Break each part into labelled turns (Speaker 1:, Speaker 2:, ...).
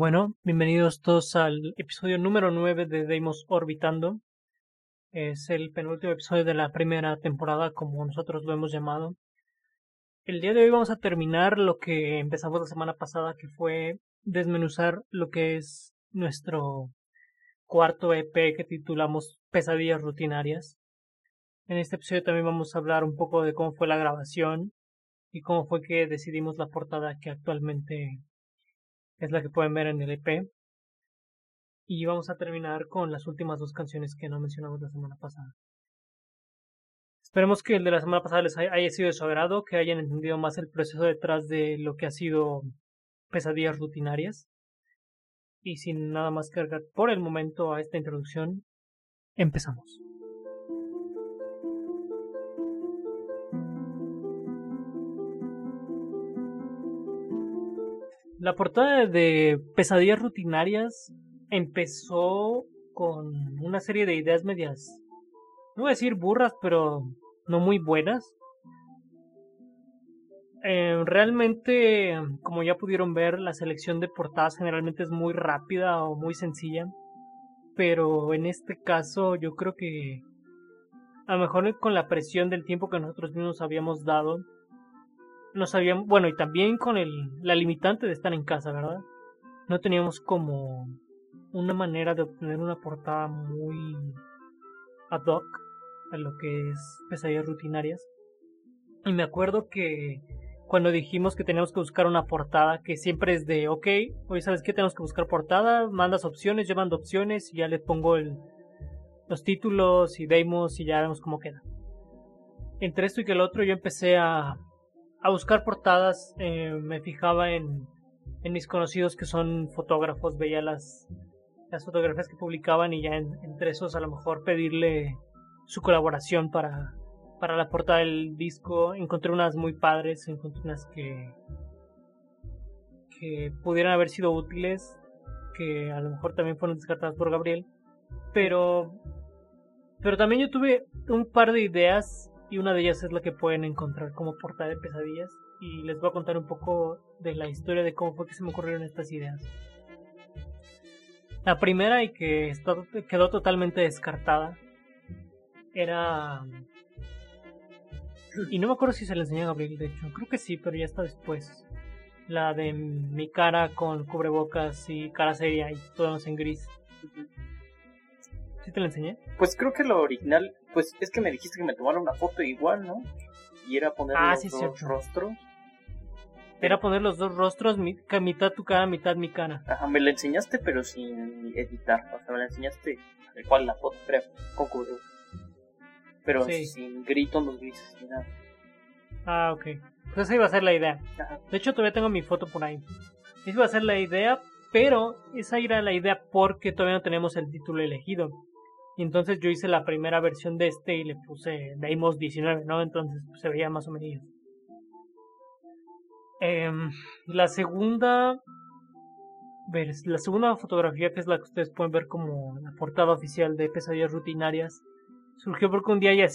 Speaker 1: Bueno, bienvenidos todos al episodio número 9 de Deimos Orbitando. Es el penúltimo episodio de la primera temporada, como nosotros lo hemos llamado. El día de hoy vamos a terminar lo que empezamos la semana pasada, que fue desmenuzar lo que es nuestro cuarto EP que titulamos Pesadillas Rutinarias. En este episodio también vamos a hablar un poco de cómo fue la grabación y cómo fue que decidimos la portada que actualmente es la que pueden ver en el EP. Y vamos a terminar con las últimas dos canciones que no mencionamos la semana pasada. Esperemos que el de la semana pasada les haya sido de su agrado, que hayan entendido más el proceso detrás de lo que ha sido pesadillas rutinarias. Y sin nada más que cargar por el momento a esta introducción, empezamos. La portada de Pesadillas Rutinarias empezó con una serie de ideas medias, no voy a decir burras, pero no muy buenas. Eh, realmente, como ya pudieron ver, la selección de portadas generalmente es muy rápida o muy sencilla. Pero en este caso yo creo que a lo mejor con la presión del tiempo que nosotros mismos habíamos dado, no sabíamos, bueno, y también con el, la limitante de estar en casa, ¿verdad? No teníamos como una manera de obtener una portada muy ad hoc a lo que es pesadillas rutinarias. Y me acuerdo que cuando dijimos que teníamos que buscar una portada, que siempre es de, ok, hoy sabes que tenemos que buscar portada, mandas opciones, yo mando opciones y ya le pongo el, los títulos y demos y ya vemos cómo queda. Entre esto y que el otro yo empecé a a buscar portadas, eh, me fijaba en, en mis conocidos que son fotógrafos, veía las, las fotografías que publicaban y ya entre esos a lo mejor pedirle su colaboración para, para la portada del disco. Encontré unas muy padres, encontré unas que, que pudieran haber sido útiles, que a lo mejor también fueron descartadas por Gabriel. Pero, pero también yo tuve un par de ideas y una de ellas es la que pueden encontrar como portada de pesadillas y les voy a contar un poco de la historia de cómo fue que se me ocurrieron estas ideas. La primera y que quedó totalmente descartada era... Y no me acuerdo si se la enseñé a Gabriel, de hecho. Creo que sí, pero ya está después. La de mi cara con cubrebocas y cara seria y todo en gris. ¿Sí te la enseñé?
Speaker 2: Pues creo que lo original, pues es que me dijiste que me tomara una foto igual, ¿no? Y era poner ah, los dos rostros.
Speaker 1: Era poner los dos rostros, mitad tu cara, mitad mi cara.
Speaker 2: Ajá, me la enseñaste pero sin editar. O sea, me la enseñaste tal cual la foto, creo, con cubrebocas. Pero sin grito, los grises ni nada.
Speaker 1: Ah, ok. Pues esa iba a ser la idea. De hecho, todavía tengo mi foto por ahí. Esa iba a ser la idea, pero esa era la idea porque todavía no tenemos el título elegido. Y entonces yo hice la primera versión de este y le puse Deimos 19, ¿no? Entonces pues, se veía más o menos. Em, la segunda. La segunda fotografía, que es la que ustedes pueden ver como la portada oficial de Pesadillas Rutinarias, surgió porque un día ya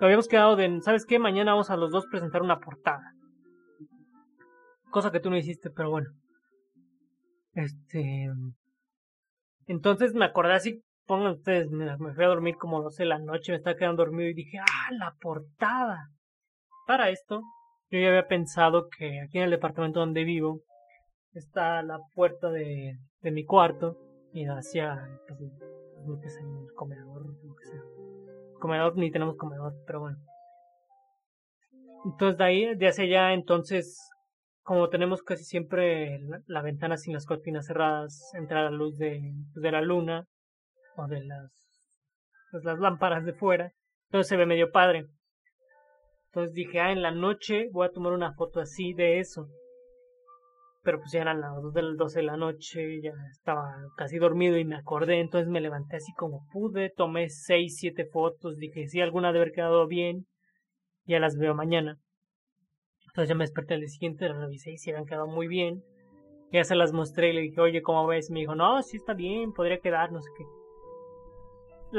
Speaker 1: habíamos quedado de, ¿sabes qué? Mañana vamos a los dos presentar una portada. Cosa que tú no hiciste, pero bueno. Este. Entonces me acordé así pongan ustedes, me fui a dormir como 12 de la noche, me estaba quedando dormido y dije, ah, la portada. Para esto, yo ya había pensado que aquí en el departamento donde vivo está la puerta de, de mi cuarto y hacia pues, lo que el comedor, que. Comedor ni tenemos comedor, pero bueno. Entonces de ahí, de hacia allá, entonces, como tenemos casi siempre la, ventana sin las cortinas cerradas, entra la luz de, de la luna, o de las, pues, las lámparas de fuera. Entonces se ve medio padre. Entonces dije, ah, en la noche voy a tomar una foto así de eso. Pero pues ya eran las 12 de la noche, ya estaba casi dormido y me acordé, entonces me levanté así como pude, tomé 6, 7 fotos, dije, si alguna debe haber quedado bien, ya las veo mañana. Entonces ya me desperté al día siguiente, las revisé y si habían quedado muy bien. Ya se las mostré y le dije, oye, ¿cómo ves? me dijo, no, sí está bien, podría quedar, no sé qué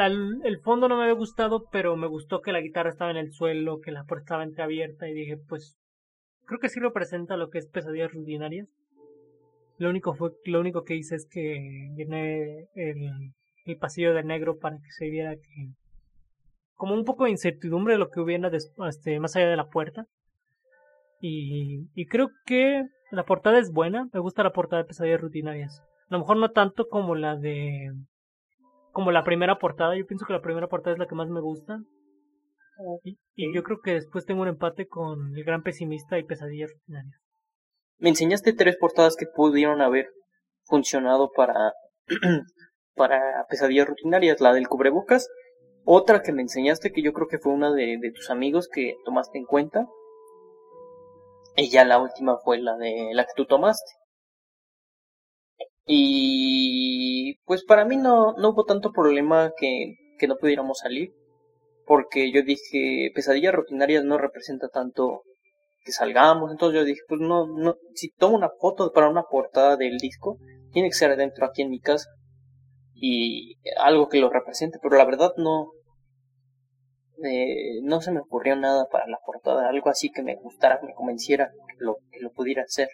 Speaker 1: el fondo no me había gustado, pero me gustó que la guitarra estaba en el suelo, que la puerta estaba entreabierta y dije, pues creo que sí representa lo que es pesadillas rutinarias. Lo único fue, lo único que hice es que llené el, el pasillo de negro para que se viera que como un poco de incertidumbre de lo que hubiera este, más allá de la puerta. Y, y creo que la portada es buena, me gusta la portada de Pesadillas Rutinarias. A lo mejor no tanto como la de... como la primera portada, yo pienso que la primera portada es la que más me gusta. Y, y yo creo que después tengo un empate con El Gran Pesimista y Pesadillas Rutinarias.
Speaker 2: Me enseñaste tres portadas que pudieron haber funcionado para, para Pesadillas Rutinarias, la del cubrebocas, otra que me enseñaste que yo creo que fue una de, de tus amigos que tomaste en cuenta, y ya la última fue la de la que tú tomaste. Y pues para mí no, no hubo tanto problema que, que no pudiéramos salir. Porque yo dije, pesadillas rutinarias no representa tanto que salgamos. Entonces yo dije, pues no, no, si tomo una foto para una portada del disco, tiene que ser adentro aquí en mi casa. Y algo que lo represente, pero la verdad no, eh, no se me ocurrió nada para la portada, algo así que me gustara, me convenciera que lo, que lo pudiera hacer.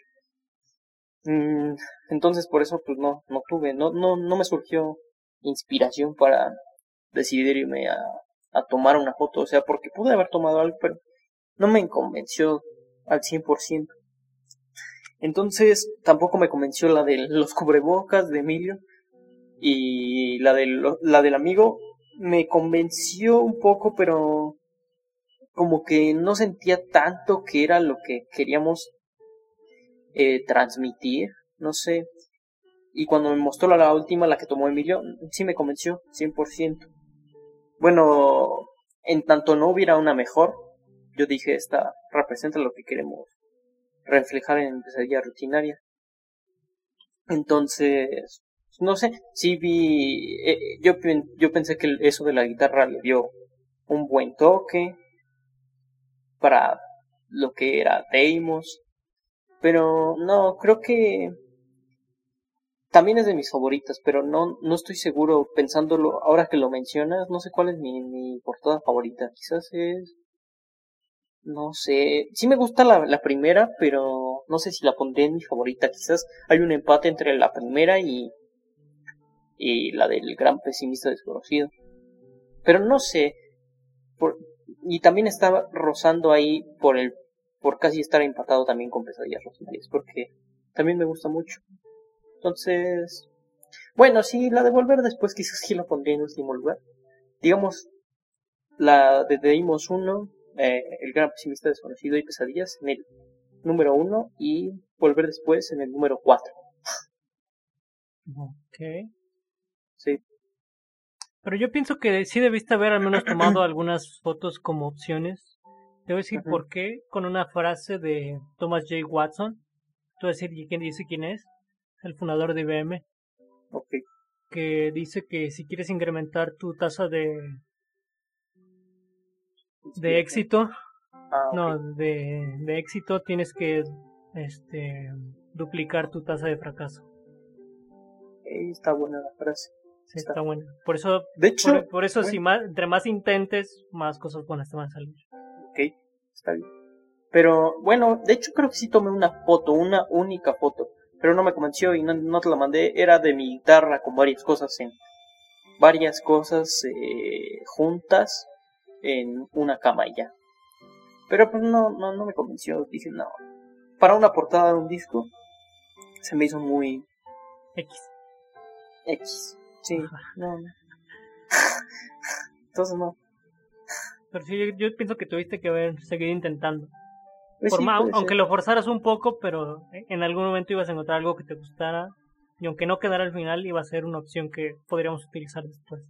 Speaker 2: Mm, entonces por eso pues no, no tuve, no, no, no me surgió inspiración para decidirme a, a tomar una foto, o sea, porque pude haber tomado algo, pero no me convenció al 100%. Entonces tampoco me convenció la de los cubrebocas de Emilio y la, de la del amigo me convenció un poco, pero como que no sentía tanto que era lo que queríamos eh, transmitir, no sé. Y cuando me mostró la, última, la que tomó Emilio, sí me convenció, 100%. Bueno, en tanto no hubiera una mejor, yo dije, esta representa lo que queremos reflejar en pesadilla rutinaria. Entonces, no sé, sí vi, eh, yo, yo pensé que eso de la guitarra le dio un buen toque para lo que era Deimos, pero no, creo que también es de mis favoritas, pero no, no estoy seguro pensándolo, ahora que lo mencionas, no sé cuál es mi, mi portada favorita, quizás es, no sé, sí me gusta la, primera, pero no sé si la pondré en mi favorita, quizás hay un empate entre la primera y y la del gran pesimista desconocido. Pero no sé, por, y también estaba rozando ahí por el por casi estar empatado también con Pesadillas Rosemarias, porque también me gusta mucho. Entonces, bueno, sí, la de Volver después quizás sí la pondría en último lugar. Digamos, la de Deimos 1, eh, El Gran Pesimista Desconocido y Pesadillas en el número 1 y Volver después en el número 4.
Speaker 1: Ok. Pero yo pienso que sí debiste haber al menos tomado algunas fotos como opciones. Te voy a decir por qué, con una frase de Thomas J. Watson. Te voy a decir quién dice quién es. El fundador de IBM.
Speaker 2: Okay.
Speaker 1: Que dice que si quieres incrementar tu tasa de de éxito,
Speaker 2: ah,
Speaker 1: no, de, de éxito tienes que este duplicar tu tasa de fracaso.
Speaker 2: está buena la frase.
Speaker 1: Sí, está, bueno. Por eso,
Speaker 2: de hecho,
Speaker 1: por, eso si más, entre más intentes, más cosas buenas te van a salir.
Speaker 2: Está bien. Pero bueno, de hecho creo que sí tomé una foto, una única foto, pero no me convenció y no, te la mandé. Era de mi guitarra con varias cosas en varias cosas eh, juntas en una cama y ya. Pero pues no, no, no me convenció. Dije, no. Para una portada de un disco se me hizo muy
Speaker 1: X.
Speaker 2: X. Sí, no. Entonces no.
Speaker 1: Pero sí, yo, pienso que tuviste que haber seguido intentando. Pues aunque lo forzaras un poco, pero en algún momento ibas a encontrar algo que te gustara. Y aunque no quedara al final, iba a ser una opción que podríamos utilizar después.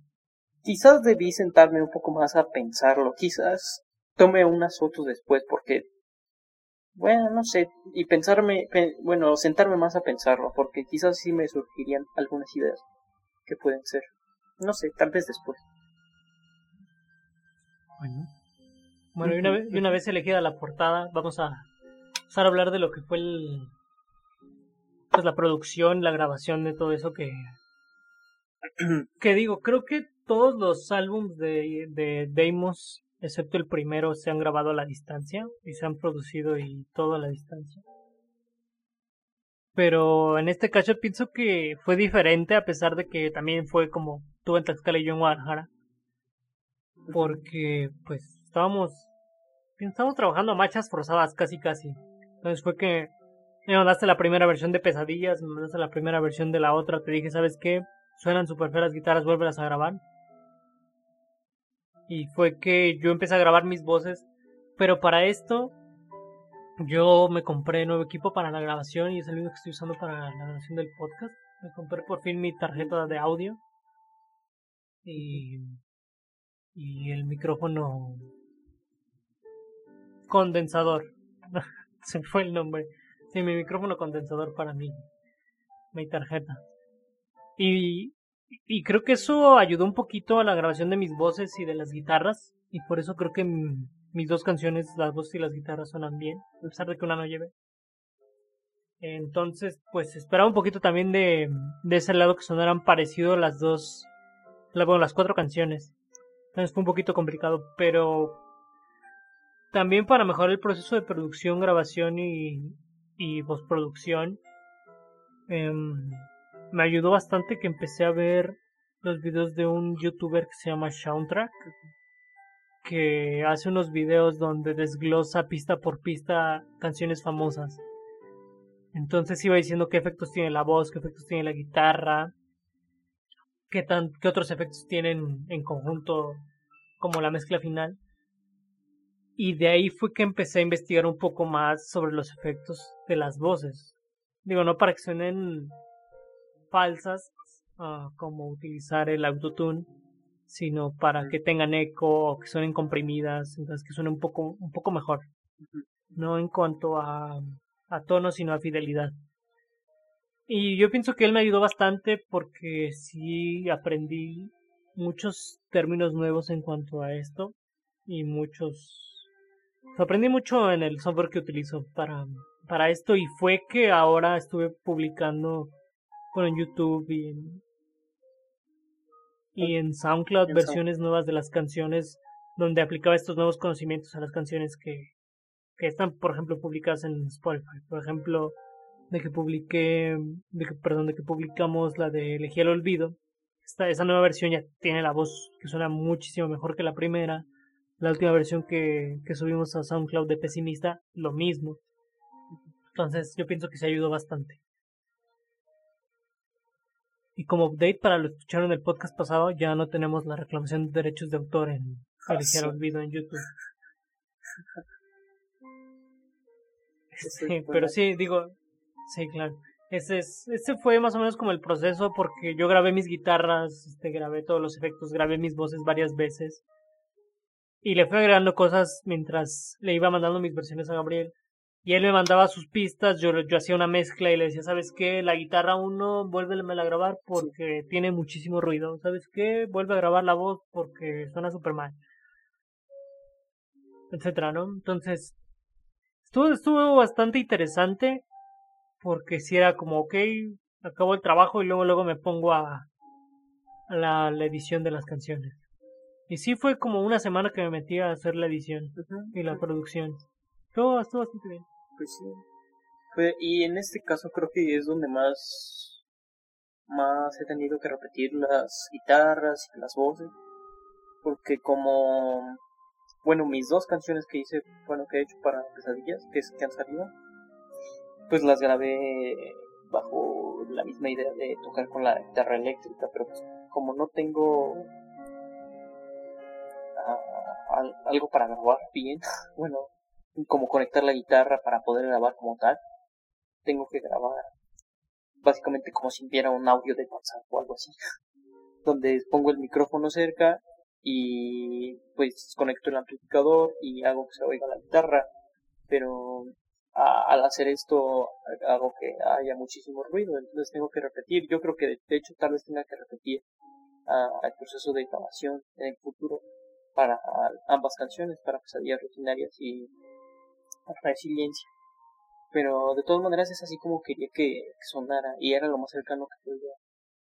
Speaker 2: Quizás debí sentarme un poco más a pensarlo. Quizás tome unas fotos después, porque. Bueno, no sé. Y pensarme. bueno, sentarme más a pensarlo, porque quizás sí me surgirían algunas ideas que pueden ser. No sé, tal vez después.
Speaker 1: Bueno. Bueno, y una, vez, y una vez elegida la portada, vamos a empezar a hablar de lo que fue el, pues la producción, la grabación de todo eso que que digo, creo que todos los álbumes de, de Deimos, excepto el primero, se han grabado a la distancia y se han producido y todo a la distancia. Pero en este caso pienso que fue diferente a pesar de que también fue como tuve en Tlaxcala y yo en Guadalajara. Porque pues estábamos, estábamos trabajando a marchas forzadas casi casi. Entonces fue que me mandaste la primera versión de Pesadillas, me mandaste la primera versión de la otra, te dije, ¿sabes qué? Suenan super feas las guitarras, vuélvelas a grabar. Y fue que yo empecé a grabar mis voces, pero para esto yo me compré nuevo equipo para la grabación y es el mismo que estoy usando para la grabación del podcast. Me compré por fin mi tarjeta de audio y, y el micrófono condensador. Se fue el nombre. Sí, mi micrófono condensador para mí. Mi tarjeta. Y, y creo que eso ayudó un poquito a la grabación de mis voces y de las guitarras. Y por eso creo que mis dos canciones, las voces y las guitarras suenan bien, a pesar de que una no lleve. Entonces, pues esperaba un poquito también de, de ese lado que sonaran parecido las dos, bueno, las cuatro canciones. Entonces fue un poquito complicado, pero también para mejorar el proceso de producción, grabación y, y postproducción, em, me ayudó bastante que empecé a ver los videos de un youtuber que se llama Soundtrack, que hace unos videos donde desglosa pista por pista canciones famosas. Entonces iba diciendo qué efectos tiene la voz, qué efectos tiene la guitarra, qué, tan, qué otros efectos tienen en conjunto como la mezcla final. Y de ahí fue que empecé a investigar un poco más sobre los efectos de las voces. Digo, no para que suenen falsas, uh, como utilizar el autotune, sino para que tengan eco o que suenen comprimidas, entonces que suene un poco, un poco mejor. No en cuanto a, a tono, sino a fidelidad. Y yo pienso que él me ayudó bastante porque sí aprendí muchos términos nuevos en cuanto a esto y muchos aprendí mucho en el software que utilizo para para esto y fue que ahora estuve publicando bueno en YouTube y en y en SoundCloud versiones nuevas de las canciones donde aplicaba estos nuevos conocimientos a las canciones que, que están, por ejemplo, publicadas en Spotify. Por ejemplo, de que publiqué, de que, perdón, de que publicamos la de Elegí el Olvido. Esta, esa nueva versión ya tiene la voz que suena muchísimo mejor que la primera. La última versión que, que subimos a SoundCloud de Pesimista, lo mismo. Entonces yo pienso que se ayudó bastante. Y como update para los que escucharon el podcast pasado, ya no tenemos la reclamación de derechos de autor en ah, Olvido en YouTube. sí, pero sí, digo, sí, claro. Ese, es, ese fue más o menos como el proceso porque yo grabé mis guitarras, este, grabé todos los efectos, grabé mis voces varias veces. Y le fui agregando cosas mientras le iba mandando mis versiones a Gabriel. Y él me mandaba sus pistas, yo, yo hacía una mezcla y le decía, ¿sabes qué? La guitarra uno, vuélveme a grabar porque tiene muchísimo ruido. ¿Sabes qué? Vuelve a grabar la voz porque suena súper mal. Etcétera, ¿no? Entonces, estuvo, estuvo bastante interesante porque si era como, ok, acabo el trabajo y luego, luego me pongo a, a la, la, edición de las canciones. Y sí fue como una semana que me metí a hacer la edición y la producción. Todo estuvo bastante bien.
Speaker 2: Pues sí. y en este caso creo que es donde más, más he tenido que repetir las guitarras y las voces. Porque como, bueno, mis dos canciones que hice, bueno, que he hecho para pesadillas, que, es, que han salido, pues las grabé bajo la misma idea de tocar con la guitarra eléctrica, pero pues como no tengo ah, algo para grabar bien, bueno, como conectar la guitarra para poder grabar como tal. Tengo que grabar básicamente como si viera un audio de WhatsApp o algo así. Donde pongo el micrófono cerca y pues conecto el amplificador y hago que se oiga la guitarra. Pero al hacer esto hago que haya muchísimo ruido, entonces tengo que repetir. Yo creo que de hecho tal vez tenga que repetir el proceso de grabación en el futuro para ambas canciones, para pesadillas rutinarias y resiliencia. Pero de todas maneras es así como quería que, sonara y era lo más cercano que podía,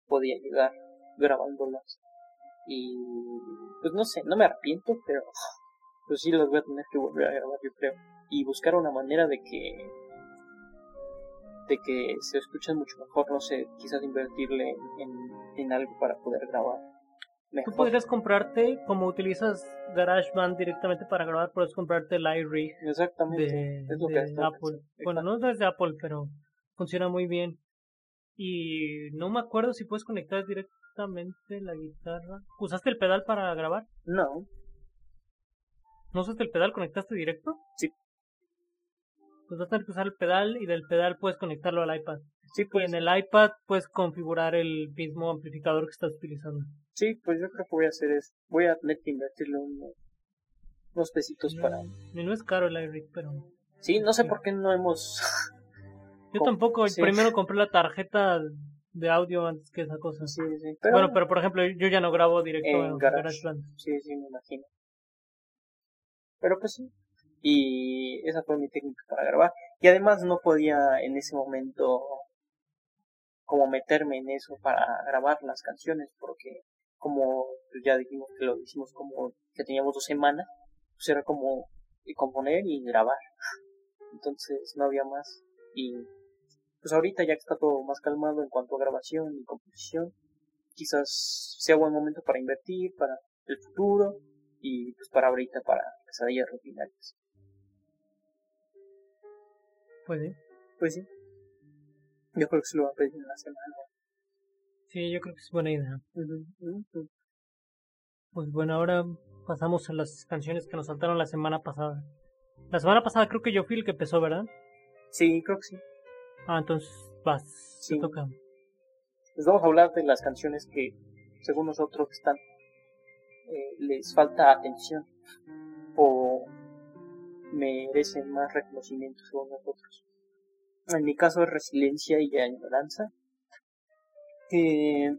Speaker 2: podía llegar grabándolas. Y pues no sé, no me arrepiento, pero pues sí las voy a tener que volver a grabar yo creo. Y buscar una manera de que de que se escuchan mucho mejor, no sé, quizás invertirle en, en, algo para poder grabar.
Speaker 1: Mejor. Tú podrías comprarte, como utilizas GarageBand directamente para grabar, puedes comprarte el iRig
Speaker 2: Exactamente.
Speaker 1: de, es lo que Apple. Bueno, no es de Apple, pero funciona muy bien. Y no me acuerdo si puedes conectar directamente la guitarra. ¿Usaste el pedal para grabar?
Speaker 2: No.
Speaker 1: ¿No usaste el pedal? ¿Conectaste directo?
Speaker 2: Sí
Speaker 1: pues vas a tener que usar el pedal y del pedal puedes conectarlo al iPad.
Speaker 2: Sí, pues.
Speaker 1: Y en el iPad puedes configurar el mismo amplificador que estás utilizando.
Speaker 2: Sí, pues yo creo que voy a hacer eso. Voy a tener que invertirle unos pesitos para...
Speaker 1: Y no es caro el iRig, pero...
Speaker 2: Sí, no sé por qué no hemos...
Speaker 1: yo tampoco. Primero compré la tarjeta de audio antes que esa cosa.
Speaker 2: Sí, sí.
Speaker 1: Bueno, pero por ejemplo, yo ya no grabo directo en, GarageBand.
Speaker 2: Sí, sí, me imagino. Pero pues sí, y esa fue mi técnica para grabar. Y además no podía en ese momento como meterme en eso para grabar las canciones porque como ya dijimos que lo hicimos como que teníamos dos semanas, pues era como componer y grabar. Entonces no había más. Y pues ahorita ya que está todo más calmado en cuanto a grabación y composición, quizás sea buen momento para invertir, para el futuro y pues para ahorita para pesadillas rutinarias.
Speaker 1: Pues sí.
Speaker 2: Pues sí. Yo creo que se lo va a pedir en la semana.
Speaker 1: Sí, yo creo que es buena idea. Pues bueno, ahora pasamos a las canciones que nos saltaron la semana pasada. La semana pasada creo que yo fui el que empezó, ¿verdad?
Speaker 2: Sí, creo que sí.
Speaker 1: Ah, entonces vas. Sí. toca.
Speaker 2: Les vamos a hablar de las canciones que, según nosotros, están. Eh, les falta atención. O merecen más reconocimiento según nosotros. En mi caso es resiliencia y añoranza. Eh,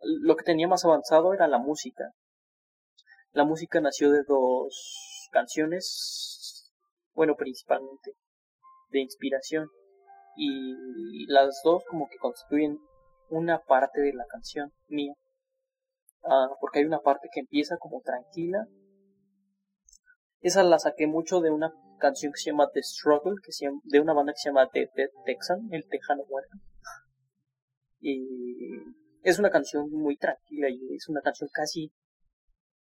Speaker 2: lo que tenía más avanzado era la música. La música nació de dos canciones, bueno, principalmente de inspiración. Y las dos como que constituyen una parte de la canción mía. Ah, porque hay una parte que empieza como tranquila esa la saqué mucho de una canción que se llama The Struggle, que se de una banda que se llama The Dead Texan, el Tejano Muerto. Y es una canción muy tranquila y es una canción casi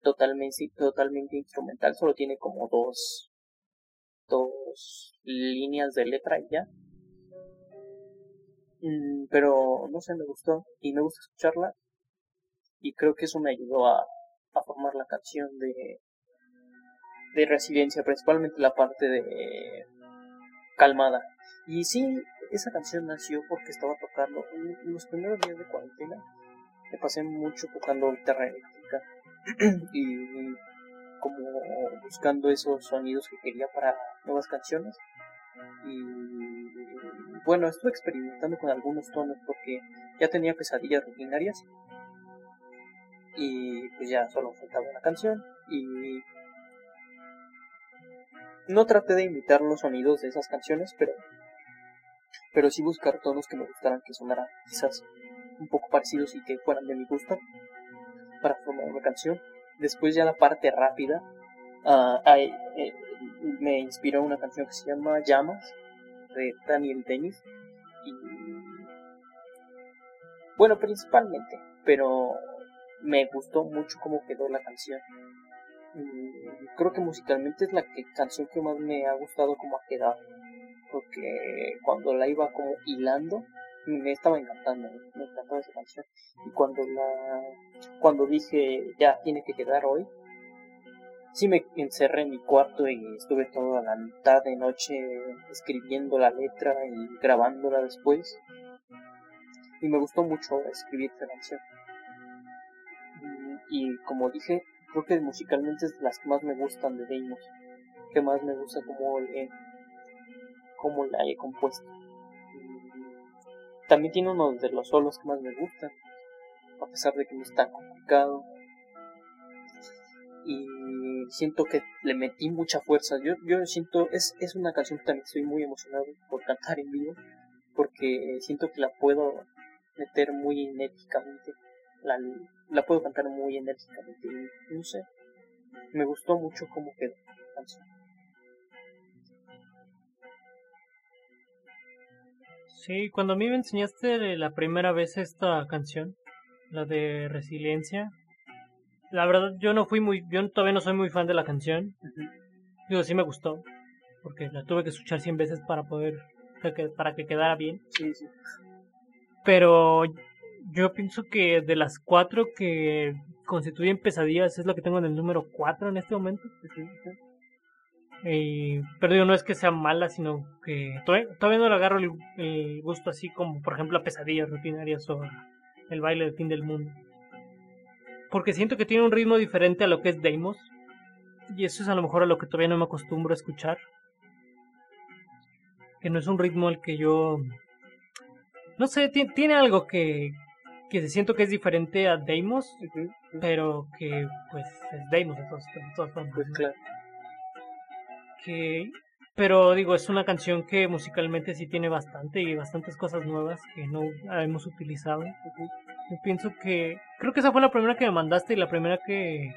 Speaker 2: totalmente, totalmente instrumental, solo tiene como dos, dos líneas de letra y ya. Mm, pero no sé, me gustó y me gusta escucharla y creo que eso me ayudó a, a formar la canción de de resiliencia, principalmente la parte de calmada. Y sí, esa canción nació porque estaba tocando en los primeros días de cuarentena. Me pasé mucho tocando guitarra eléctrica y como buscando esos sonidos que quería para nuevas canciones. Y bueno, estuve experimentando con algunos tonos porque ya tenía pesadillas rutinarias y pues ya solo faltaba una canción y no traté de imitar los sonidos de esas canciones, pero, pero sí buscar tonos que me gustaran, que sonaran quizás un poco parecidos y que fueran de mi gusto para formar una canción. Después ya la parte rápida, uh, me inspiró una canción que se llama Llamas de Daniel Dennis y bueno principalmente pero me gustó mucho cómo quedó la canción creo que musicalmente es la que, canción que más me ha gustado como ha quedado. Porque cuando la iba como hilando, me estaba encantando, me encantaba esa canción. Y cuando la, cuando dije ya tiene que quedar hoy, sí me encerré en mi cuarto y estuve toda la mitad de noche escribiendo la letra y grabándola después. Y me gustó mucho escribir esa canción. Mm, y como dije, creo que musicalmente es de las que más me gustan de Deimos, que más me gusta como, le, como la he compuesto. También tiene uno de los solos que más me gustan, a pesar de que no está complicado. Y siento que le metí mucha fuerza. Yo, yo siento, es, es una canción que también estoy muy emocionado por cantar en vivo, porque siento que la puedo meter muy enérgicamente la, la puedo cantar muy enérgicamente y no sé, me gustó mucho cómo quedó la canción.
Speaker 1: Sí, cuando a mí me enseñaste la primera vez esta canción, la de Resiliencia, la verdad yo no fui muy, yo todavía no soy muy fan de la canción. Digo, sí me gustó, porque la tuve que escuchar 100 veces para poder, para que quedara bien.
Speaker 2: Sí, sí.
Speaker 1: Pero yo pienso que de las cuatro que constituyen pesadillas es la que tengo en el número 4 en este momento. Y, pero digo, no es que sea mala, sino que todavía, no le agarro el, gusto así como, por ejemplo, a pesadillas rutinarias o el baile del fin del mundo. Porque siento que tiene un ritmo diferente a lo que es Deimos. Y eso es a lo mejor a lo que todavía no me acostumbro a escuchar. Que no es un ritmo al que yo... No sé, tiene algo que, que siento que es diferente a Deimos, pero que pues es Deimos de todas, formas.
Speaker 2: Pues claro
Speaker 1: que pero digo, es una canción que musicalmente sí tiene bastante y bastantes cosas nuevas que no hemos utilizado. Yo pienso que creo que esa fue la primera que me mandaste y la primera que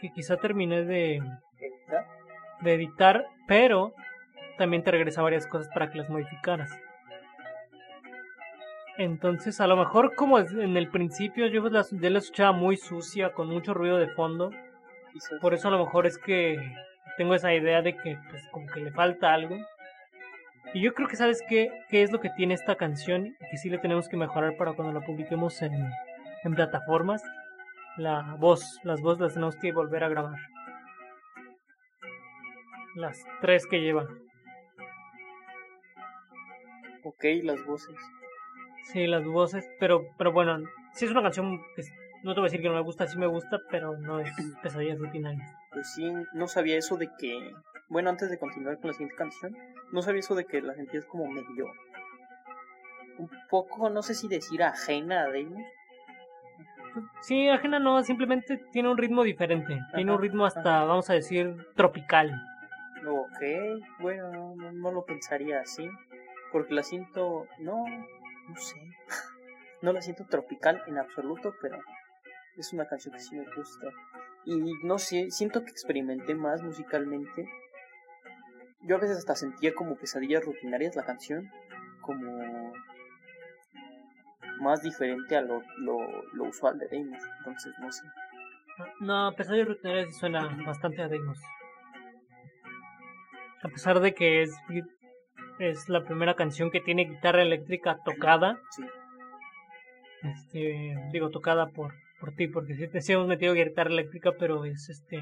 Speaker 1: que quizá terminé de
Speaker 2: editar,
Speaker 1: de editar pero también te regresa varias cosas para que las modificaras. Entonces, a lo mejor como en el principio yo la, yo la escuchaba muy sucia, con mucho ruido de fondo, por eso a lo mejor es que tengo esa idea de que pues como que le falta algo. Y yo creo que sabes qué, qué es lo que tiene esta canción y que sí le tenemos que mejorar para cuando la publiquemos en, en plataformas. La voz, las voces las tenemos que volver a grabar. Las tres que lleva.
Speaker 2: Ok, las voces.
Speaker 1: Sí, las voces, pero, pero bueno, sí es una canción que no te voy a decir que no me gusta, sí me gusta, pero no es pesadillas rutinarias.
Speaker 2: Pues sí, no sabía eso de que. Bueno, antes de continuar con la siguiente canción, no sabía eso de que la gente es como medio. Un poco, no sé si decir ajena a Deimos.
Speaker 1: Sí, ajena no, simplemente tiene un ritmo diferente. tiene un ritmo hasta, vamos a decir, tropical.
Speaker 2: Ok, bueno, no, no lo pensaría así. Porque la siento. No, no sé. No la siento tropical en absoluto, pero es una canción que sí me gusta. Y no sé, siento que experimenté más musicalmente. Yo a veces hasta sentía como pesadillas rutinarias la canción, como más diferente a lo, lo, usual de Deimos, entonces no sé.
Speaker 1: No, pesadillas rutinarias suena bastante a Deimos. A pesar de que es, es la primera canción que tiene guitarra eléctrica tocada.
Speaker 2: Sí.
Speaker 1: Este, digo, tocada por por ti, porque sí, hemos metido guitarra eléctrica, pero es este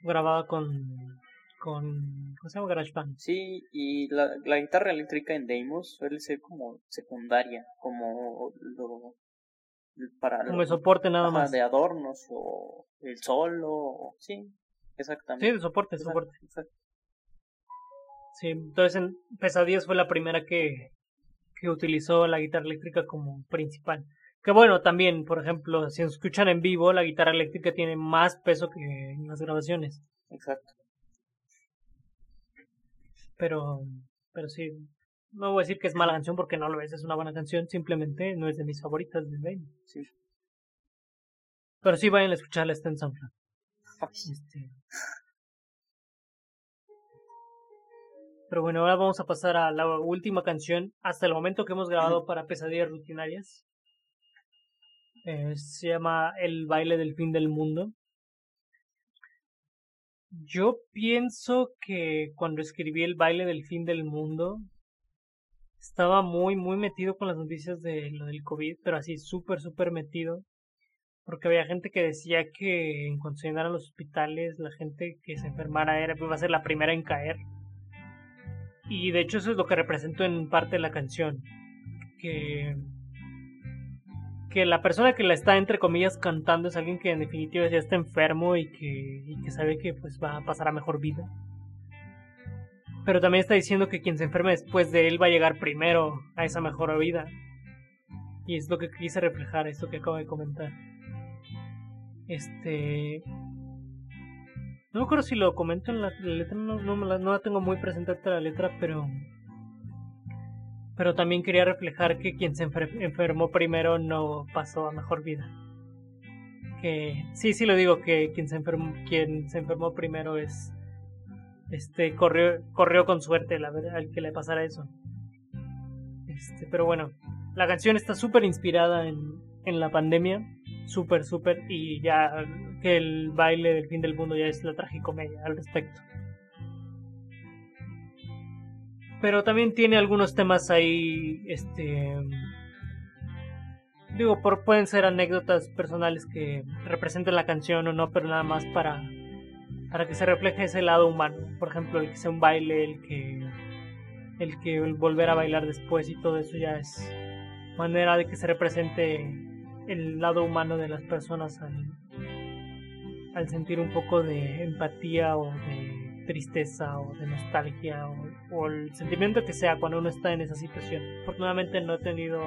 Speaker 1: grabada con con ¿cómo se llama? GarageBand.
Speaker 2: Sí, y la, la guitarra eléctrica en Deimos suele ser como secundaria, como lo para
Speaker 1: como el soporte nada más
Speaker 2: de adornos o el solo, sí, exactamente.
Speaker 1: Sí, de soporte, soporte. Sí, entonces en Pesadillas fue la primera que que utilizó la guitarra eléctrica como principal. Que bueno, también, por ejemplo, si escuchan en vivo, la guitarra eléctrica tiene más peso que en las grabaciones.
Speaker 2: Exacto.
Speaker 1: Pero, pero sí, no voy a decir que es mala canción porque no lo es, es una buena canción, simplemente no es de mis favoritas de Bane.
Speaker 2: Sí.
Speaker 1: Pero sí vayan a escucharla, está en SoundCloud. Este... Pero bueno, ahora vamos a pasar a la última canción hasta el momento que hemos grabado para Pesadillas Rutinarias. Eh, se llama El baile del fin del mundo. Yo pienso que cuando escribí El baile del fin del mundo estaba muy, muy metido con las noticias de lo del COVID, pero así súper, súper metido. Porque había gente que decía que en cuanto se llenaran los hospitales, la gente que se enfermara era, iba a ser la primera en caer. Y de hecho eso es lo que represento en parte de la canción. Que que la persona que la está entre comillas cantando es alguien que en definitiva ya está enfermo y que, y que sabe que pues va a pasar a mejor vida. Pero también está diciendo que quien se enferme después de él va a llegar primero a esa mejor vida. Y es lo que quise reflejar, esto que acabo de comentar. Este. No me acuerdo si lo comento en la, letra, no, no, no la tengo muy presente la letra, pero pero también quería reflejar que quien se enfermó primero no pasó a mejor vida. Que sí, sí lo digo que quien se enfermó, quien se enfermó primero es este corrió corrió con suerte la al que le pasara eso. Este, pero bueno, la canción está súper inspirada en, en la pandemia, súper súper y ya que el baile del fin del mundo ya es la tragicomedia al respecto. Pero también tiene algunos temas ahí, este... Digo, por, pueden ser anécdotas personales que representen la canción o no, pero nada más para, para que se refleje ese lado humano. Por ejemplo, el que sea un baile, el que, el que volver a bailar después y todo eso ya es manera de que se represente el lado humano de las personas al, al sentir un poco de empatía o de tristeza o de nostalgia o, el sentimiento que sea cuando uno está en esa situación. Afortunadamente no he tenido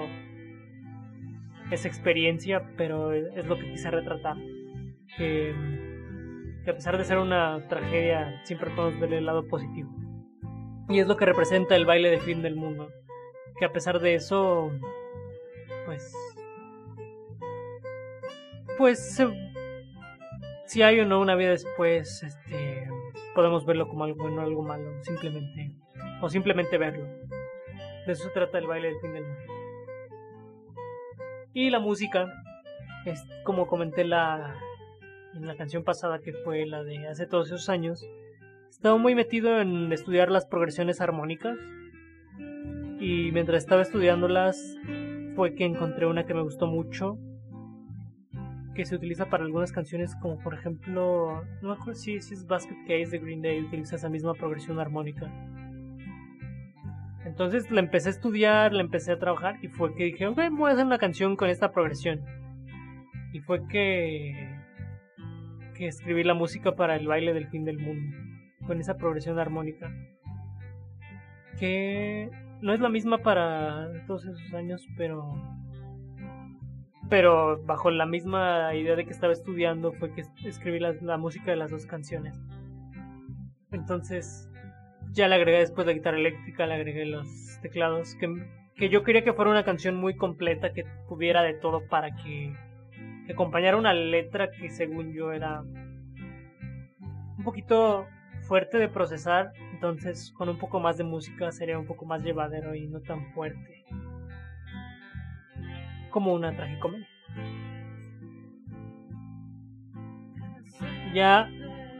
Speaker 1: esa experiencia, pero es lo que quise retratar. Que, a pesar de ser una tragedia, siempre podemos ver el lado positivo. Y es lo que representa el baile de fin del mundo. Que a pesar de eso, pues... Pues si hay o no una vida después, este podemos verlo como algo bueno algo malo, simplemente, o simplemente verlo. De eso trata el baile del fin. Y la música, es como comenté la, en la canción pasada que fue la de hace todos esos años, estaba muy metido en estudiar las progresiones armónicas y mientras estaba estudiándolas fue que encontré una que me gustó mucho que se utiliza para algunas canciones como por ejemplo, no me acuerdo si, es Basket Case de Green Day, utiliza esa misma progresión armónica. Entonces la empecé a estudiar, la empecé a trabajar y fue que dije, ok, voy a hacer una canción con esta progresión. Y fue que, que escribí la música para el baile del fin del mundo, con esa progresión armónica. Que no es la misma para todos esos años, pero pero bajo la misma idea de que estaba estudiando fue que escribí la, música de las dos canciones. Entonces ya le agregué después la guitarra eléctrica, le agregué los teclados, que, que yo quería que fuera una canción muy completa, que tuviera de todo para que, que acompañara una letra que según yo era un poquito fuerte de procesar, entonces con un poco más de música sería un poco más llevadero y no tan fuerte como una tragicomedia. Ya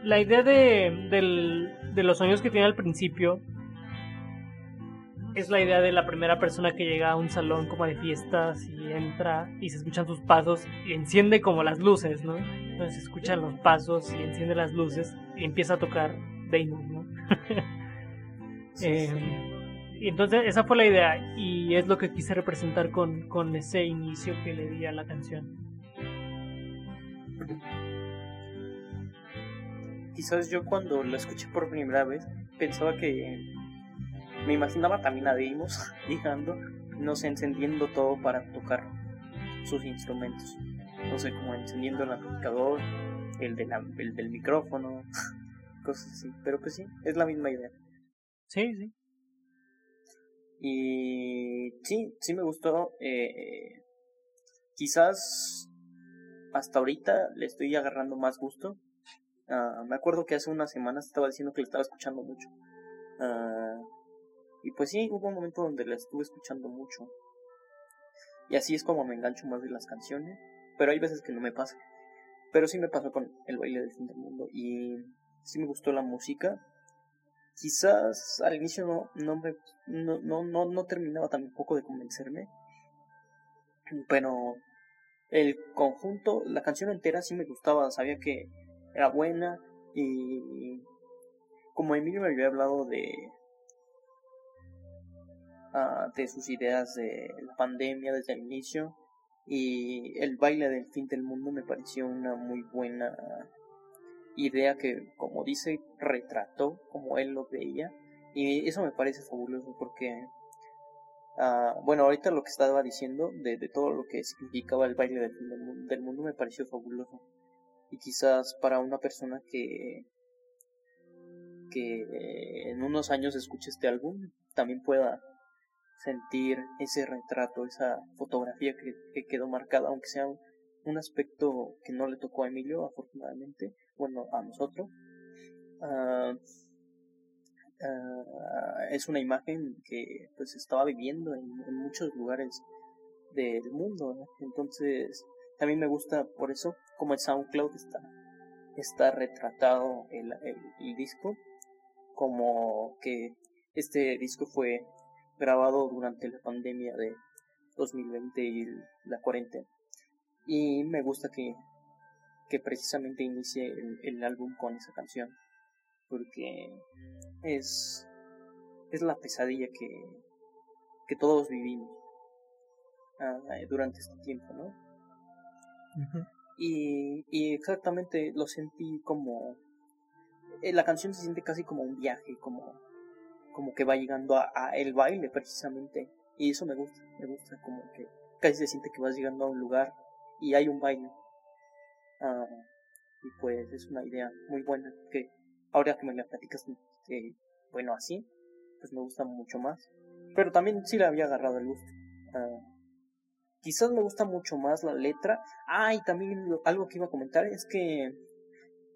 Speaker 1: la idea de, de los sueños que tiene al principio es la idea de la primera persona que llega a un salón como de fiestas y entra y se escuchan sus pasos y enciende como las luces, ¿no? Entonces se escuchan los pasos y enciende las luces y empieza a tocar Damon, ¿no? eh, y entonces esa fue la idea y es lo que quise representar con, con ese inicio que le di a la canción.
Speaker 2: Quizás yo cuando la escuché por primera vez pensaba que me imaginaba también a Deimos llegando, no sé, encendiendo todo para tocar sus instrumentos. No sé, como encendiendo el amplificador, el, de el del micrófono, cosas así. Pero pues sí, es la misma idea.
Speaker 1: Sí, sí.
Speaker 2: Y sí, sí me gustó. Eh, quizás hasta ahorita le estoy agarrando más gusto. Uh, me acuerdo que hace unas semanas estaba diciendo que le estaba escuchando mucho. Uh, y pues sí, hubo un momento donde la estuve escuchando mucho. Y así es como me engancho más de las canciones. Pero hay veces que no me pasa. Pero sí me pasó con el baile del fin del mundo. Y sí me gustó la música quizás al inicio no, no, me, no, no, no, no terminaba tampoco de convencerme, pero el conjunto, la canción entera sí me gustaba, sabía que era buena y como Emilio me había hablado de uh, de sus ideas de la pandemia desde el inicio y el baile del fin del mundo me pareció una muy buena idea que, como dice, retrató como él lo veía. Y eso me parece fabuloso porque, uh, bueno, ahorita lo que estaba diciendo de, todo lo que significaba el baile del, del mundo me pareció fabuloso. Y quizás para una persona que, que en unos años escuche este álbum, también pueda sentir ese retrato, esa fotografía que, que quedó marcada, aunque sea un aspecto que no le tocó a Emilio, afortunadamente, bueno, a nosotros. Uh, es una imagen que pues estaba viviendo en, muchos lugares del mundo. Entonces, también me gusta por eso como el SoundCloud está, está retratado el, el disco, como que este disco fue grabado durante la pandemia de 2020 y la cuarentena. Y me gusta que, que precisamente inicie el, álbum con esa canción. Porque es, es la pesadilla que, que todos vivimos ah, durante este tiempo, ¿no? y, y exactamente lo sentí como... Eh, la canción se siente casi como un viaje, como, como que va llegando a, a el baile precisamente. Y eso me gusta, me gusta como que casi se siente que vas llegando a un lugar y hay un baile. Ah, y pues es una idea muy buena que ahora que me la platicas, eh, bueno, así, pues me gusta mucho más. Pero también sí le había agarrado el gusto. Ah, quizás me gusta mucho más la letra. Ah, y también algo que iba a comentar es que,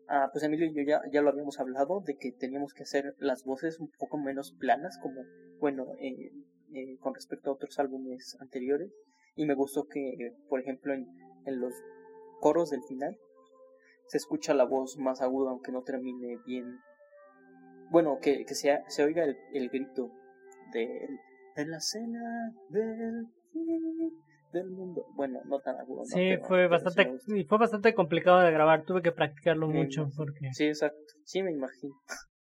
Speaker 2: ah, pues Emilio y yo ya, ya lo habíamos hablado, de que teníamos que hacer las voces un poco menos planas, como, bueno, eh, eh, con respecto a otros álbumes anteriores. Y me gustó que, por ejemplo, en, en los coros del final se escucha la voz más aguda, aunque no termine bien. Bueno, que, que se, se oiga el, el grito de en la cena del del mundo. Bueno, no tan agudo.
Speaker 1: Sí, fue bastante fue bastante complicado de grabar. Tuve que practicarlo mucho porque.
Speaker 2: Sí, exacto. Sí, me imagino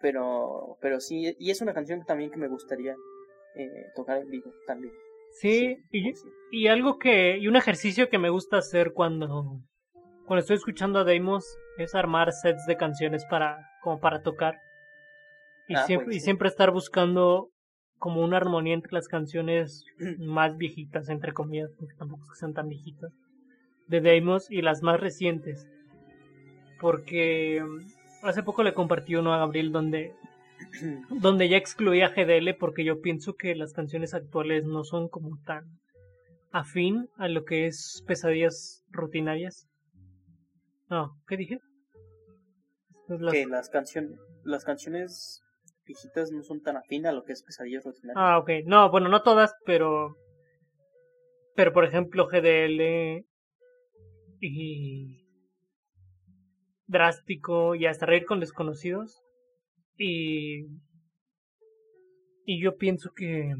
Speaker 2: pero pero sí y es una canción también que me gustaría eh, tocar en vivo también
Speaker 1: sí, y, y, algo que y un ejercicio que me gusta hacer cuando cuando estoy escuchando a Deimos es armar sets de canciones para como para tocar. Y ah, siempre y siempre estar buscando como una armonía entre las canciones más viejitas entre comillas porque tampoco es que sean tan viejitas de Deimos y las más recientes. Porque hace poco le compartí uno a Gabriel donde donde ya excluía GDL porque yo pienso que las canciones actuales no son como tan afín a lo que es pesadillas rutinarias. No, ¿qué dije?
Speaker 2: Pues que las canciones las canciones viejitas no son tan afín a lo que es pesadillas rutinarias.
Speaker 1: Ah, ok. No, bueno, no todas, pero pero por ejemplo GDL y drástico y hasta reír con desconocidos. Y, y yo pienso que,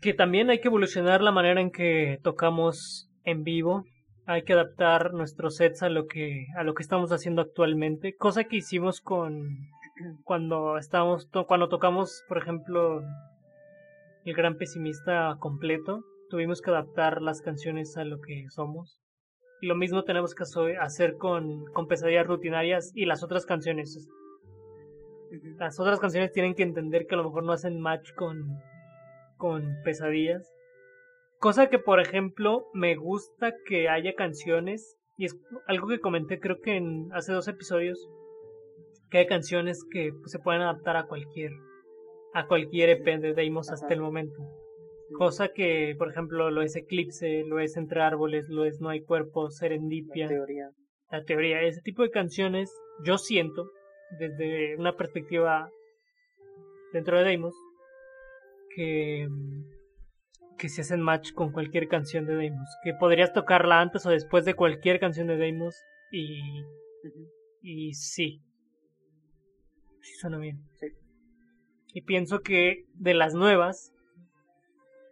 Speaker 1: que también hay que evolucionar la manera en que tocamos en vivo. Hay que adaptar nuestros sets a lo que, a lo que estamos haciendo actualmente. Cosa que hicimos con cuando estamos, cuando tocamos, por ejemplo, el gran pesimista completo. Tuvimos que adaptar las canciones a lo que somos lo mismo tenemos que hacer con, con pesadillas rutinarias y las otras canciones. Las otras canciones tienen que entender que a lo mejor no hacen match con, con pesadillas. Cosa que, por ejemplo, me gusta que haya canciones, y es algo que comenté creo que en hace dos episodios, que hay canciones que se pueden adaptar a cualquier, a cualquier EP de Deimos hasta el momento. Cosa que, por ejemplo, lo es Eclipse, lo es Entre Árboles, lo es No hay cuerpo, Serendipia.
Speaker 2: La teoría.
Speaker 1: La teoría. Ese tipo de canciones, yo siento, desde una perspectiva dentro de Deimos, que, que se hacen match con cualquier canción de Deimos. Que podrías tocarla antes o después de cualquier canción de Deimos y, y sí. Sí suena bien.
Speaker 2: Sí.
Speaker 1: Y pienso que de las nuevas,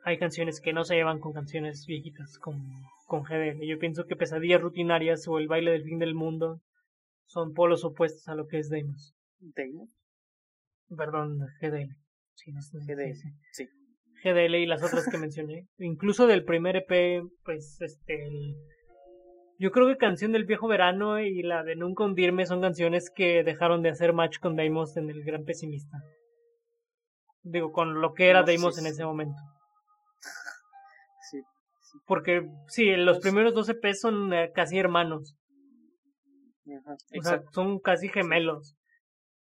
Speaker 1: hay canciones que no se llevan con canciones viejitas, con, con GDL. Yo pienso que Pesadillas Rutinarias o El Baile del Fin del Mundo son polos opuestos a lo que es Deimos.
Speaker 2: ¿Deimos?
Speaker 1: Perdón, GDL. Sí, no sé,
Speaker 2: GDL, sí.
Speaker 1: GDL y las otras que mencioné. Incluso del primer EP, pues, este... Yo creo que Canción del Viejo Verano y la de Nunca Hundirme son canciones que dejaron de hacer match con Deimos en El Gran Pesimista. Digo, con lo que era Deimos en ese momento. Porque sí, los primeros 12 EP son eh, casi hermanos. O sea, son casi gemelos.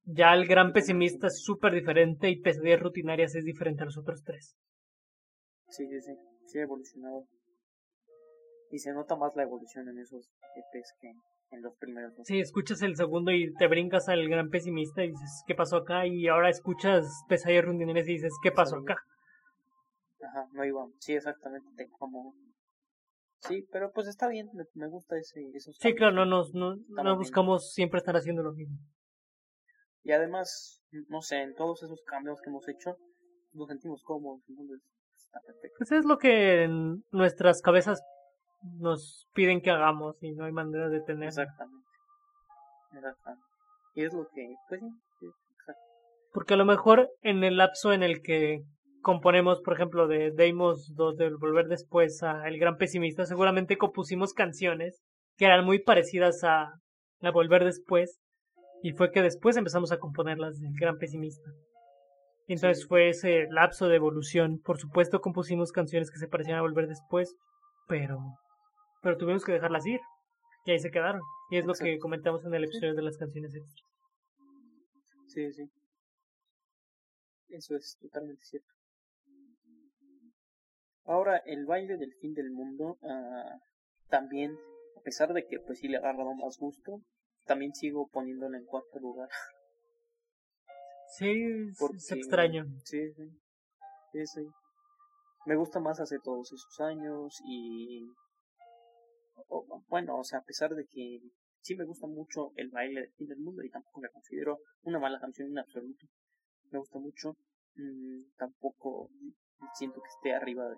Speaker 1: Ya el gran pesimista es súper diferente y pesadillas rutinarias es diferente a los otros tres.
Speaker 2: Sí, sí, sí. Sí ha evolucionado. Y se nota más la evolución en esos EPs que, en los primeros.
Speaker 1: Sí, escuchas el segundo y te brincas al gran pesimista y dices, ¿qué pasó acá? Y ahora escuchas pesadillas rutineras y dices, ¿qué pasó acá?
Speaker 2: Ajá, no iba. Sí, exactamente. Como... Sí, pero pues está bien, me, gusta ese, esos
Speaker 1: Sí, claro, no, nos, no, no buscamos siempre estar haciendo lo mismo.
Speaker 2: Y además, no sé, en todos esos cambios que hemos hecho, nos sentimos cómodos, entonces está perfecto.
Speaker 1: Pues es lo que en nuestras cabezas nos piden que hagamos y no hay manera de tener.
Speaker 2: Exactamente. Exactamente. Y es lo que, pues
Speaker 1: Porque a lo mejor en el lapso en el que componemos, por ejemplo, de Deimos 2 del Volver Después a El Gran Pesimista, seguramente compusimos canciones que eran muy parecidas a la Volver Después, y fue que después empezamos a componerlas del Gran Pesimista. Y entonces fue ese lapso de evolución. Por supuesto compusimos canciones que se parecían a Volver Después, pero pero tuvimos que dejarlas ir. Y ahí se quedaron. Y es lo que comentamos en el episodio de las canciones extras.
Speaker 2: Sí, sí. Eso es totalmente cierto. Ahora, el baile del fin del mundo, uh, también, a pesar de que pues sí le ha agarrado más gusto, también sigo poniéndolo en cuarto lugar.
Speaker 1: Sí, es extraño.
Speaker 2: Sí, sí, sí, sí. Me gusta más hace todos esos años y bueno, o sea, a pesar de que sí me gusta mucho el baile del fin del mundo y tampoco me considero una mala canción en absoluto, me gusta mucho, mm, tampoco siento que esté arriba de,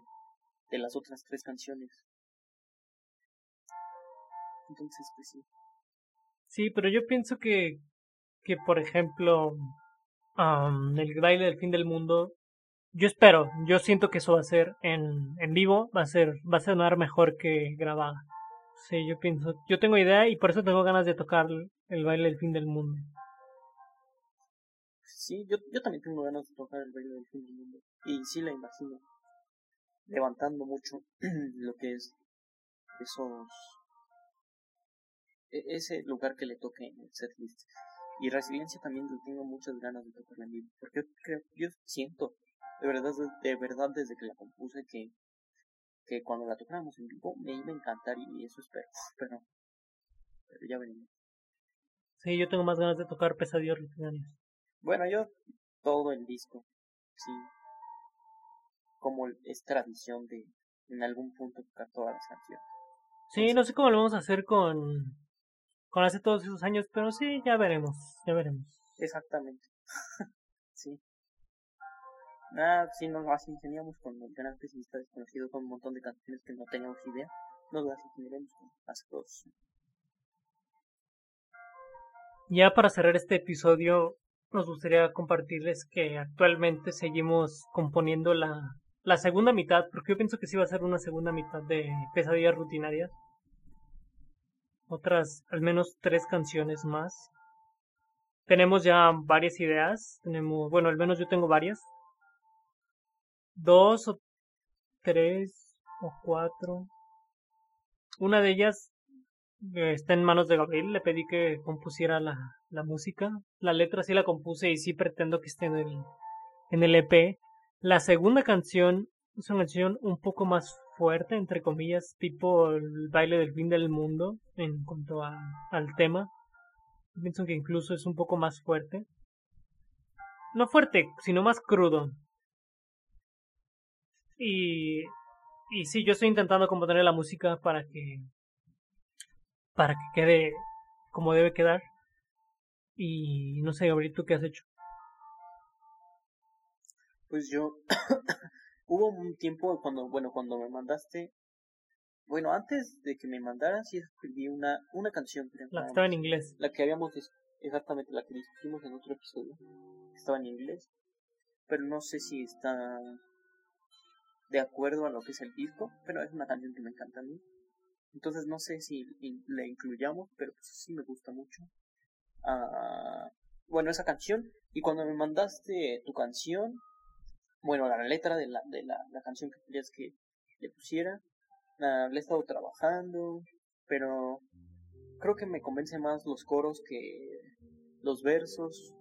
Speaker 2: las otras tres canciones. Entonces, pues sí.
Speaker 1: Sí, pero yo pienso que, que por ejemplo, um, el baile del fin del mundo, yo espero, yo siento que eso va a ser en, en vivo, va a ser, va a sonar mejor que grabada. Sí, yo pienso, yo tengo idea y por eso tengo ganas de tocar el baile del fin del mundo.
Speaker 2: Sí, yo, yo también tengo ganas de tocar el baile del fin del mundo. Y sí la imagino levantando mucho lo que es esos e, ese lugar que le toque en el setlist. Y Resiliencia también tengo muchas ganas de tocarla en vivo. Porque yo, yo siento, de verdad, de verdad, desde que la compuse, que que cuando la tocáramos en vivo me iba a encantar y eso espero, pero, pero ya venimos.
Speaker 1: Sí, yo tengo más ganas de tocar Pesadillas Rutinarias.
Speaker 2: Bueno, yo todo el disco, sí. Como es tradición de en algún punto tocar todas las canciones.
Speaker 1: Sí, no sé cómo lo vamos a hacer con, con hace todos esos años, pero sí, ya veremos, ya veremos.
Speaker 2: Exactamente. sí. Nada, si nos las ingeniamos con el gran pesimista desconocido con un montón de canciones que no teníamos idea, nos las ingeniaremos con las dos.
Speaker 1: Ya para cerrar este episodio, nos gustaría compartirles que actualmente seguimos componiendo la, la segunda mitad, porque yo pienso que sí va a ser una segunda mitad de pesadillas rutinarias. Otras, al menos tres canciones más. Tenemos ya varias ideas, tenemos, bueno, al menos yo tengo varias, dos o tres o cuatro. Una de ellas eh, está en manos de Gabriel, le pedí que compusiera la, la música. La letra sí la compuse y sí pretendo que esté en el, en el EP. La segunda canción es una canción un poco más fuerte, entre comillas, tipo el baile del fin del mundo en cuanto a, al tema. Pienso que incluso es un poco más fuerte. No fuerte, sino más crudo. Y, y sí, yo estoy intentando componer la música para que, para que quede como debe quedar. Y no sé, Gabriel, ¿tú qué has hecho?
Speaker 2: Pues yo, hubo un tiempo cuando, bueno, cuando me mandaste, bueno, antes de que me mandaras, sí escribí una, una canción.
Speaker 1: La que estaba en inglés.
Speaker 2: La que habíamos, exactamente, la que discutimos en otro episodio, estaba en inglés, pero no sé si está de acuerdo a lo que es el disco, pero es una canción que me encanta a mí. Entonces no sé si la incluyamos, pero pues sí me gusta mucho. Uh, bueno, esa canción. Y cuando me mandaste tu canción, bueno, la letra de la, de la, canción que querías que le pusiera, uh, la he estado trabajando, pero creo que me convence más los coros que los versos.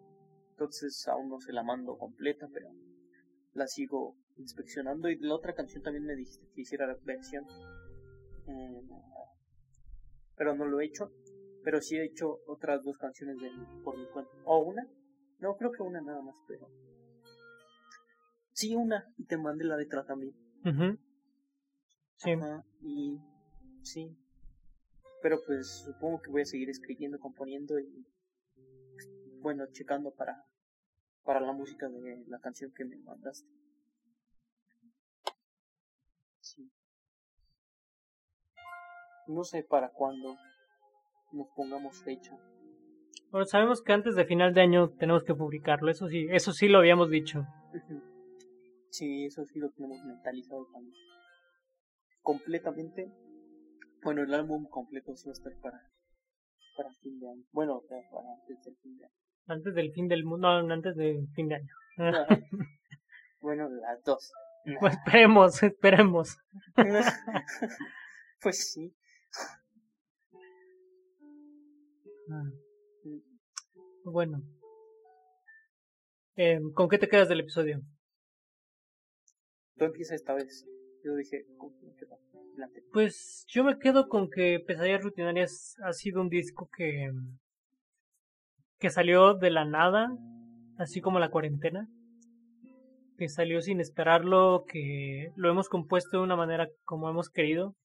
Speaker 2: Entonces aún no se la mando completa, pero la sigo inspeccionando y la otra canción también me dijiste que hiciera la versión mm, pero no lo he hecho Pero sí he hecho otras dos canciones de por mi cuenta. ¿O una? No, creo que una nada más, pero... Sí, una. Y te mandé la letra también.
Speaker 1: Sí.
Speaker 2: y sí. Pero pues supongo que voy a seguir escribiendo, componiendo y bueno, checando para para la música de la canción que me mandaste. Sí. No sé para cuándo nos pongamos fecha.
Speaker 1: Bueno, sabemos que antes de final de año tenemos que publicarlo, eso sí, eso sí lo habíamos dicho.
Speaker 2: Sí, eso sí lo tenemos mentalizado también. Completamente. Bueno, el álbum completo sí va a estar para, para fin de año. Bueno, para antes del fin de año.
Speaker 1: Antes del fin del mundo, no, antes del fin de año.
Speaker 2: bueno, las dos.
Speaker 1: Pues esperemos, esperemos.
Speaker 2: pues sí.
Speaker 1: Ah. Bueno. Eh, ¿Con qué te quedas del episodio?
Speaker 2: Tú esta vez. Yo dije,
Speaker 1: pues yo me quedo con que Pesadillas Rutinarias ha sido un disco que que salió de la nada, así como la cuarentena, que salió sin esperarlo, que lo hemos compuesto de una manera como hemos querido,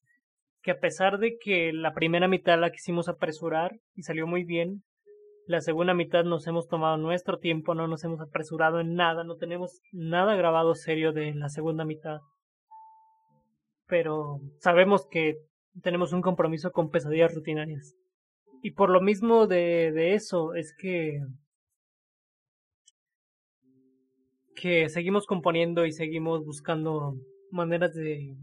Speaker 1: que a pesar de que la primera mitad la quisimos apresurar y salió muy bien, la segunda mitad nos hemos tomado nuestro tiempo, no nos hemos apresurado en nada, no tenemos nada grabado serio de la segunda mitad. Pero sabemos que tenemos un compromiso con pesadillas rutinarias. Y por lo mismo de, eso es que que seguimos componiendo y seguimos buscando maneras de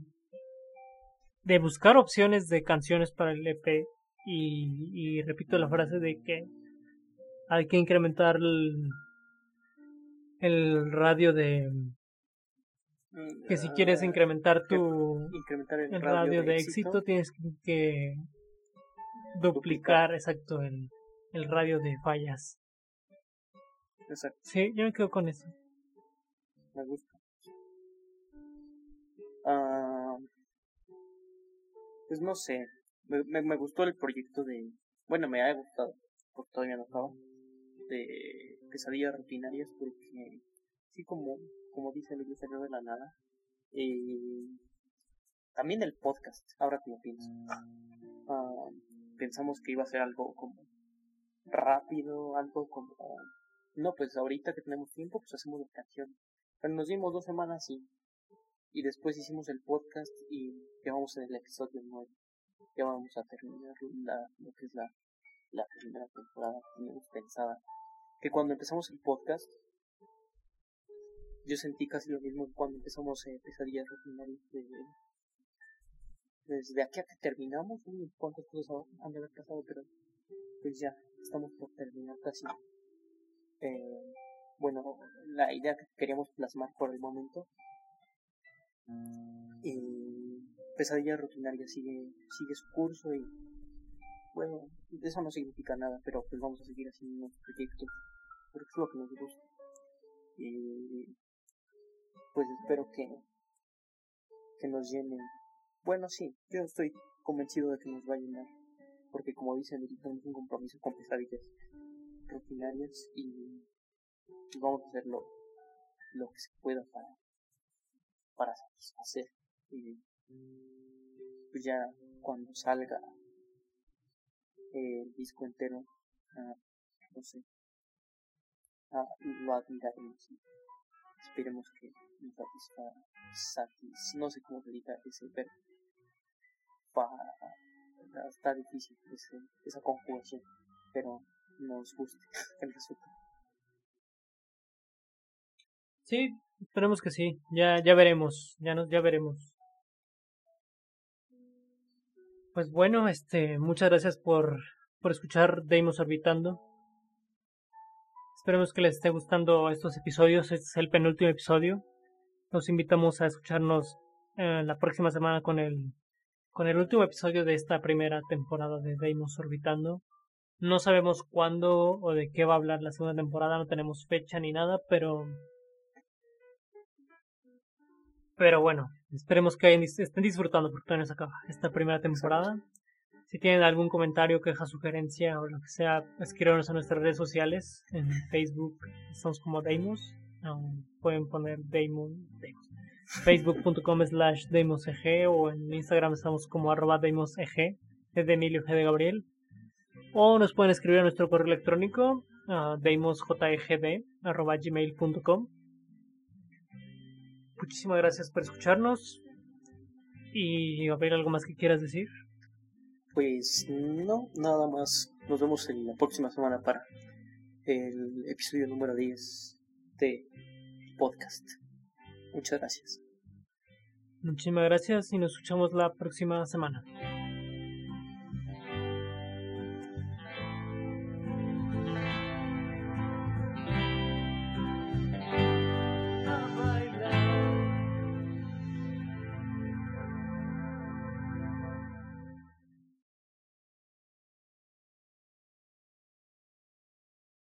Speaker 1: de buscar opciones de canciones para el EP y repito la frase de que hay que incrementar el, el radio de que si quieres incrementar tu
Speaker 2: incrementar el,
Speaker 1: radio, de, éxito, tienes que duplicar, exacto, el, el radio de fallas.
Speaker 2: Exacto.
Speaker 1: Sí, yo me quedo con eso.
Speaker 2: Me gusta. Ah, pues no sé. Me, me, me, gustó el proyecto de. Bueno, me ha gustado, porque todavía no acabo. De pesadillas rutinarias, porque. Sí, como, como dice el salió de la nada. Eh, también el podcast, ahora que lo pienso. Uh, pensamos que iba a ser algo como rápido, algo como, no, pues ahorita que tenemos tiempo, pues hacemos la canción. Pero nos dimos dos semanas y, y después hicimos el podcast y ya vamos en el episodio 9. Ya vamos a terminar la, lo que es la, la primera temporada que teníamos pensada. Que cuando empezamos el podcast, yo sentí casi lo mismo cuando empezamos eh, Pesadillas Rutinarias de, desde aquí a que terminamos, uy, cuántas cosas han de haber pasado, pero pues ya estamos por terminar casi. Eh, bueno, la idea que queríamos plasmar por el momento. Y pesadilla rutinaria sigue, sigue su curso y bueno, eso no significa nada, pero pues vamos a seguir haciendo nuestros proyectos porque es lo que nos gusta. Y pues espero que, que nos llenen bueno, sí, yo estoy convencido de que nos va a llenar, porque como dicen, tenemos un compromiso con pesadillas rutinarias y vamos a hacer lo, que se pueda para, para satisfacer. Y pues ya cuando salga el disco entero, ah, no sé, ah, lo admiraremos. Esperemos que nos satisfaga, no sé cómo se diga ese verbo está difícil esa conjugación, pero nos gusta el resultado.
Speaker 1: Sí, esperemos que sí. Ya, ya veremos, ya nos, ya veremos. Pues bueno, este, muchas gracias por, por escuchar Deimos Orbitando. Esperemos que les esté gustando estos episodios. Este es el penúltimo episodio. Los invitamos a escucharnos eh, la próxima semana con el con el último episodio de esta primera temporada de Deimos Orbitando. No sabemos cuándo o de qué va a hablar la segunda temporada, no tenemos fecha ni nada, pero. Pero bueno, esperemos que estén disfrutando porque todavía no se acaba esta primera temporada. Si tienen algún comentario, queja, sugerencia o lo que sea, escríbanos a nuestras redes sociales. En Facebook estamos como Deimos. pueden poner Damon. Facebook.com slash DamosEG o en Instagram estamos como arroba DamosEG. Es de Emilio G. de Gabriel. O nos pueden escribir a nuestro correo electrónico uh, gmail.com Muchísimas gracias por escucharnos. ¿Y a ver algo más que quieras decir?
Speaker 2: Pues no, nada más. Nos vemos en la próxima semana para el episodio número 10 de podcast. Muchas gracias.
Speaker 1: Muchísimas gracias y nos escuchamos la próxima semana.